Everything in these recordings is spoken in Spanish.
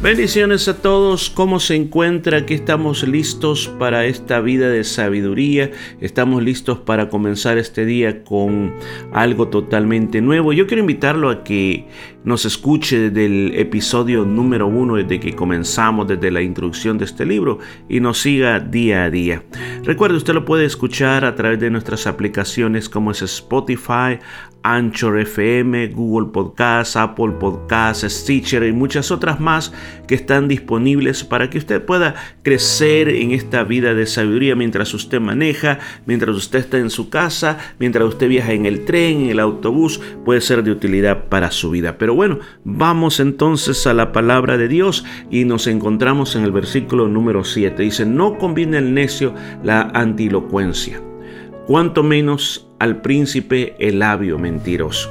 Bendiciones a todos, ¿cómo se encuentra? Aquí estamos listos para esta vida de sabiduría, estamos listos para comenzar este día con algo totalmente nuevo. Yo quiero invitarlo a que nos escuche desde el episodio número uno, desde que comenzamos, desde la introducción de este libro y nos siga día a día. Recuerde, usted lo puede escuchar a través de nuestras aplicaciones como es Spotify, Anchor FM, Google Podcast, Apple Podcast, Stitcher y muchas otras más que están disponibles para que usted pueda crecer en esta vida de sabiduría mientras usted maneja, mientras usted está en su casa, mientras usted viaja en el tren, en el autobús, puede ser de utilidad para su vida. Pero bueno, vamos entonces a la palabra de Dios y nos encontramos en el versículo número 7. Dice, no conviene al necio la antilocuencia cuanto menos al príncipe el labio mentiroso.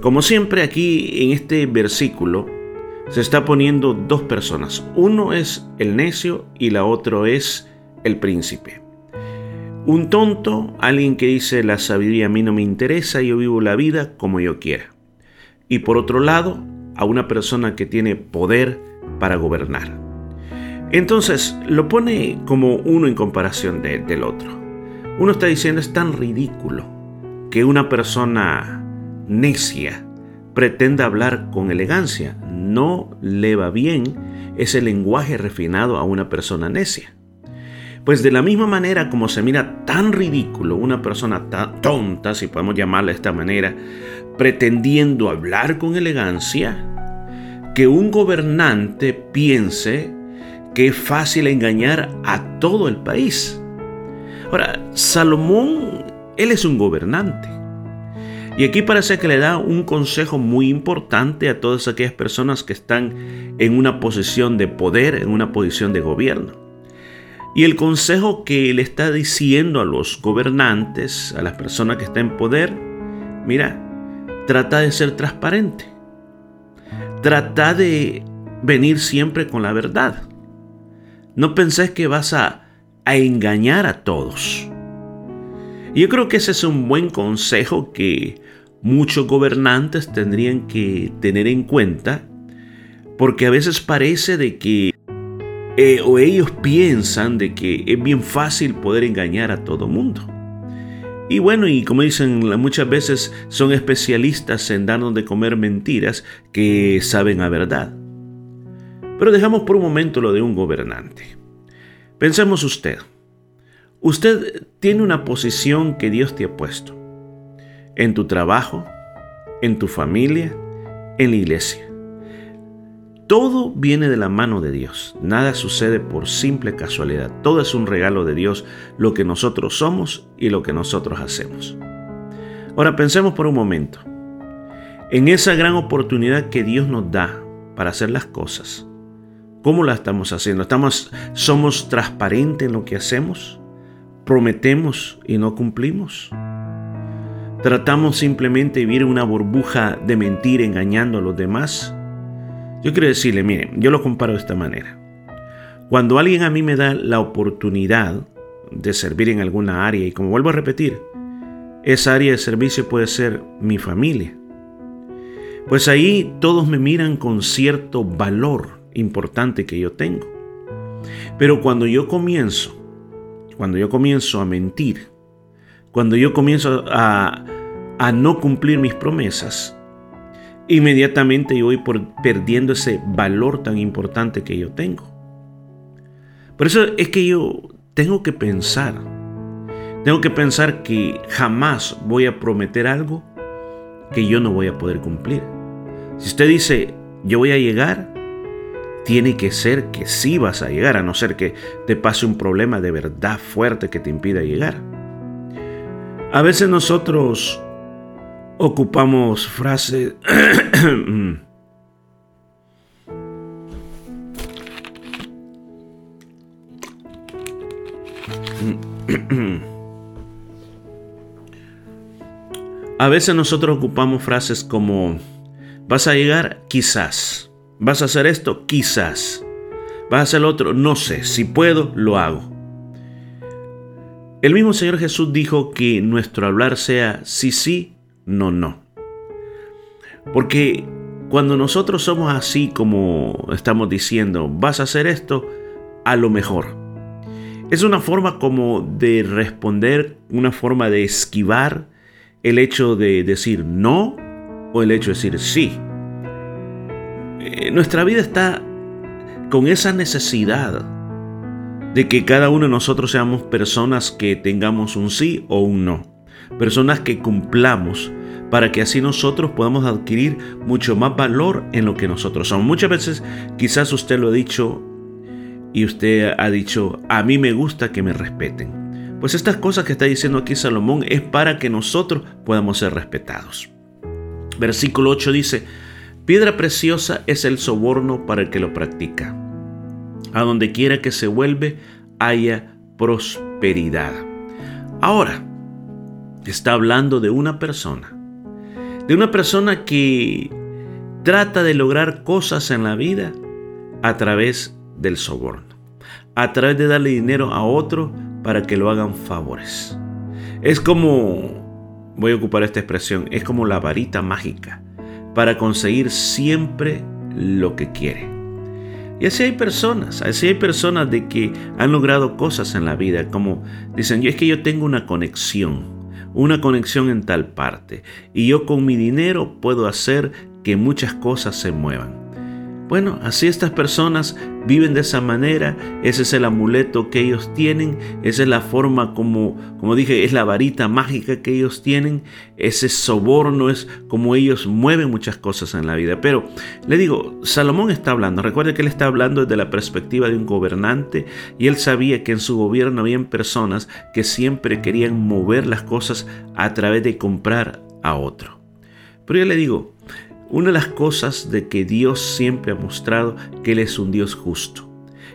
Como siempre aquí en este versículo se está poniendo dos personas. Uno es el necio y la otro es el príncipe. Un tonto, alguien que dice la sabiduría a mí no me interesa, yo vivo la vida como yo quiera. Y por otro lado, a una persona que tiene poder para gobernar. Entonces lo pone como uno en comparación del otro. Uno está diciendo es tan ridículo que una persona necia pretenda hablar con elegancia. No le va bien ese lenguaje refinado a una persona necia. Pues de la misma manera como se mira tan ridículo una persona tan tonta, si podemos llamarla de esta manera, pretendiendo hablar con elegancia, que un gobernante piense que es fácil engañar a todo el país. Ahora, Salomón, él es un gobernante. Y aquí parece que le da un consejo muy importante a todas aquellas personas que están en una posición de poder, en una posición de gobierno. Y el consejo que le está diciendo a los gobernantes, a las personas que están en poder, mira, trata de ser transparente. Trata de venir siempre con la verdad. No pensés que vas a a engañar a todos. Yo creo que ese es un buen consejo que muchos gobernantes tendrían que tener en cuenta, porque a veces parece de que, eh, o ellos piensan de que es bien fácil poder engañar a todo mundo. Y bueno, y como dicen muchas veces, son especialistas en darnos de comer mentiras que saben a verdad. Pero dejamos por un momento lo de un gobernante. Pensemos usted. Usted tiene una posición que Dios te ha puesto. En tu trabajo, en tu familia, en la iglesia. Todo viene de la mano de Dios. Nada sucede por simple casualidad. Todo es un regalo de Dios, lo que nosotros somos y lo que nosotros hacemos. Ahora pensemos por un momento. En esa gran oportunidad que Dios nos da para hacer las cosas, ¿Cómo la estamos haciendo? ¿Estamos, ¿Somos transparentes en lo que hacemos? ¿Prometemos y no cumplimos? ¿Tratamos simplemente de vivir una burbuja de mentir engañando a los demás? Yo quiero decirle, miren, yo lo comparo de esta manera. Cuando alguien a mí me da la oportunidad de servir en alguna área, y como vuelvo a repetir, esa área de servicio puede ser mi familia, pues ahí todos me miran con cierto valor importante que yo tengo. Pero cuando yo comienzo, cuando yo comienzo a mentir, cuando yo comienzo a, a no cumplir mis promesas, inmediatamente yo voy por, perdiendo ese valor tan importante que yo tengo. Por eso es que yo tengo que pensar, tengo que pensar que jamás voy a prometer algo que yo no voy a poder cumplir. Si usted dice, yo voy a llegar, tiene que ser que sí vas a llegar, a no ser que te pase un problema de verdad fuerte que te impida llegar. A veces nosotros ocupamos frases... A veces nosotros ocupamos frases como, vas a llegar quizás, vas a hacer esto quizás, vas a hacer lo otro no sé, si puedo, lo hago. El mismo Señor Jesús dijo que nuestro hablar sea sí, sí, no, no. Porque cuando nosotros somos así como estamos diciendo, vas a hacer esto, a lo mejor. Es una forma como de responder, una forma de esquivar el hecho de decir no o el hecho de decir sí. Eh, nuestra vida está con esa necesidad de que cada uno de nosotros seamos personas que tengamos un sí o un no. Personas que cumplamos para que así nosotros podamos adquirir mucho más valor en lo que nosotros somos. Muchas veces quizás usted lo ha dicho y usted ha dicho, a mí me gusta que me respeten. Pues estas cosas que está diciendo aquí Salomón es para que nosotros podamos ser respetados. Versículo 8 dice, piedra preciosa es el soborno para el que lo practica. A donde quiera que se vuelve, haya prosperidad. Ahora, está hablando de una persona, de una persona que trata de lograr cosas en la vida a través del soborno, a través de darle dinero a otro para que lo hagan favores. Es como, voy a ocupar esta expresión, es como la varita mágica para conseguir siempre lo que quiere. Y así hay personas, así hay personas de que han logrado cosas en la vida, como dicen, yo es que yo tengo una conexión, una conexión en tal parte, y yo con mi dinero puedo hacer que muchas cosas se muevan. Bueno, así estas personas viven de esa manera, ese es el amuleto que ellos tienen, esa es la forma como, como dije, es la varita mágica que ellos tienen, ese soborno es como ellos mueven muchas cosas en la vida. Pero le digo, Salomón está hablando, recuerde que él está hablando desde la perspectiva de un gobernante y él sabía que en su gobierno habían personas que siempre querían mover las cosas a través de comprar a otro. Pero yo le digo, una de las cosas de que Dios siempre ha mostrado que Él es un Dios justo.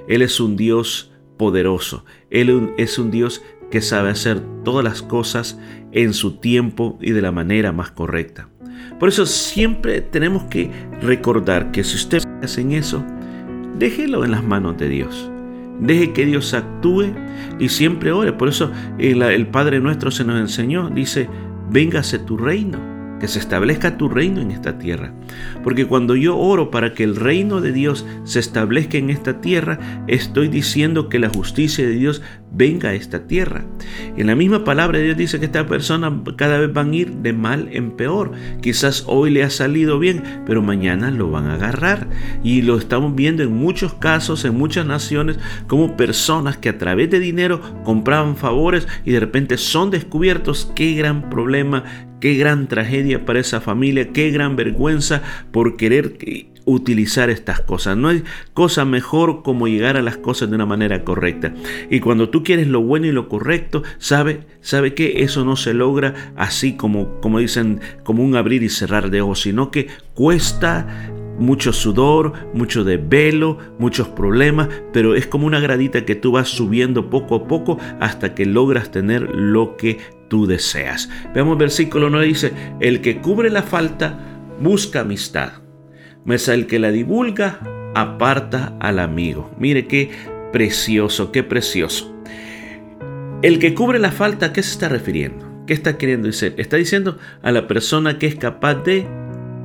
Él es un Dios poderoso. Él es un Dios que sabe hacer todas las cosas en su tiempo y de la manera más correcta. Por eso siempre tenemos que recordar que si usted hace eso, déjelo en las manos de Dios. Deje que Dios actúe y siempre ore. Por eso el, el Padre nuestro se nos enseñó, dice, véngase tu reino que se establezca tu reino en esta tierra. Porque cuando yo oro para que el reino de Dios se establezca en esta tierra, estoy diciendo que la justicia de Dios venga a esta tierra. En la misma palabra Dios dice que esta persona cada vez van a ir de mal en peor. Quizás hoy le ha salido bien, pero mañana lo van a agarrar. Y lo estamos viendo en muchos casos, en muchas naciones, como personas que a través de dinero compraban favores y de repente son descubiertos. Qué gran problema, Qué gran tragedia para esa familia, qué gran vergüenza por querer utilizar estas cosas. No hay cosa mejor como llegar a las cosas de una manera correcta. Y cuando tú quieres lo bueno y lo correcto, sabe, sabe que eso no se logra así como, como dicen, como un abrir y cerrar de ojos, sino que cuesta mucho sudor, mucho desvelo, muchos problemas, pero es como una gradita que tú vas subiendo poco a poco hasta que logras tener lo que tú deseas. Veamos versículo 9 dice, el que cubre la falta busca amistad, mas el que la divulga aparta al amigo. Mire qué precioso, qué precioso. El que cubre la falta, ¿a qué se está refiriendo? ¿Qué está queriendo decir? Está diciendo a la persona que es capaz de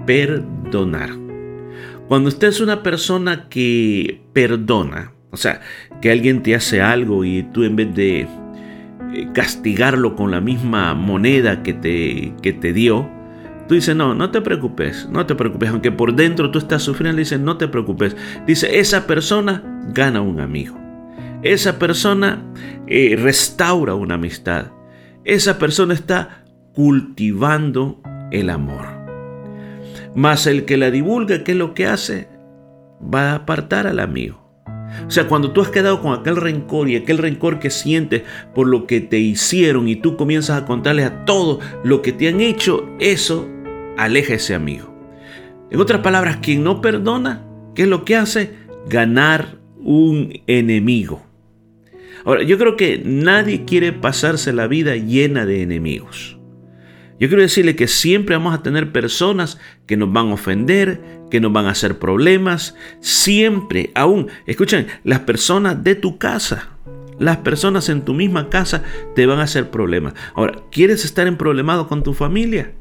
perdonar. Cuando usted es una persona que perdona, o sea, que alguien te hace algo y tú en vez de castigarlo con la misma moneda que te, que te dio, tú dices, no, no te preocupes, no te preocupes, aunque por dentro tú estás sufriendo, dice, no te preocupes. Dice, esa persona gana un amigo. Esa persona eh, restaura una amistad. Esa persona está cultivando el amor. Mas el que la divulga, ¿qué es lo que hace? Va a apartar al amigo. O sea, cuando tú has quedado con aquel rencor y aquel rencor que sientes por lo que te hicieron y tú comienzas a contarles a todo lo que te han hecho, eso aleja a ese amigo. En otras palabras, quien no perdona, ¿qué es lo que hace? Ganar un enemigo. Ahora, yo creo que nadie quiere pasarse la vida llena de enemigos. Yo quiero decirle que siempre vamos a tener personas que nos van a ofender, que nos van a hacer problemas. Siempre, aún, escuchen, las personas de tu casa, las personas en tu misma casa te van a hacer problemas. Ahora, ¿quieres estar en problemado con tu familia?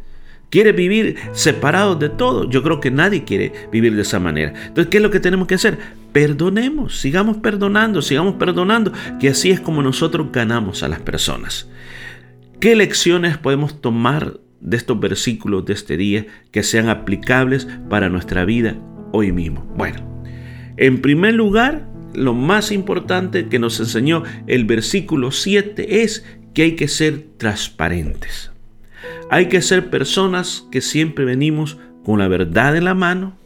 ¿Quieres vivir separados de todo? Yo creo que nadie quiere vivir de esa manera. Entonces, ¿qué es lo que tenemos que hacer? Perdonemos, sigamos perdonando, sigamos perdonando, que así es como nosotros ganamos a las personas. ¿Qué lecciones podemos tomar de estos versículos de este día que sean aplicables para nuestra vida hoy mismo? Bueno, en primer lugar, lo más importante que nos enseñó el versículo 7 es que hay que ser transparentes. Hay que ser personas que siempre venimos con la verdad en la mano.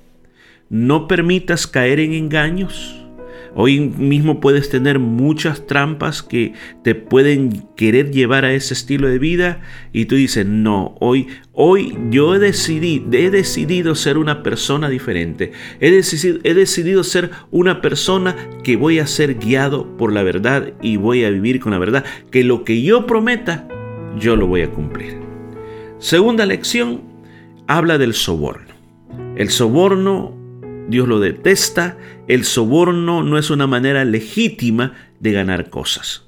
No permitas caer en engaños. Hoy mismo puedes tener muchas trampas que te pueden querer llevar a ese estilo de vida y tú dices, no, hoy, hoy yo he decidido, he decidido ser una persona diferente. He decidido, he decidido ser una persona que voy a ser guiado por la verdad y voy a vivir con la verdad. Que lo que yo prometa, yo lo voy a cumplir. Segunda lección, habla del soborno. El soborno, Dios lo detesta. El soborno no es una manera legítima de ganar cosas.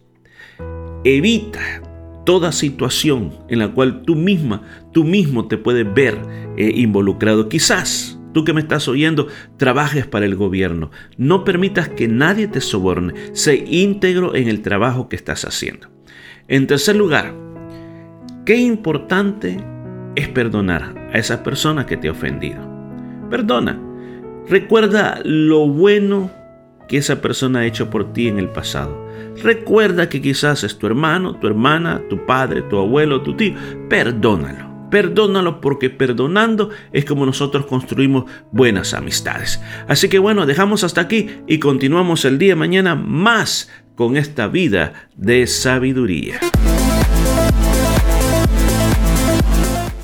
Evita toda situación en la cual tú misma, tú mismo te puedes ver eh, involucrado. Quizás tú que me estás oyendo, trabajes para el gobierno. No permitas que nadie te soborne. Sé íntegro en el trabajo que estás haciendo. En tercer lugar, Qué importante es perdonar a esa persona que te ha ofendido. Perdona. Recuerda lo bueno que esa persona ha hecho por ti en el pasado. Recuerda que quizás es tu hermano, tu hermana, tu padre, tu abuelo, tu tío. Perdónalo. Perdónalo porque perdonando es como nosotros construimos buenas amistades. Así que bueno, dejamos hasta aquí y continuamos el día mañana más con esta vida de sabiduría.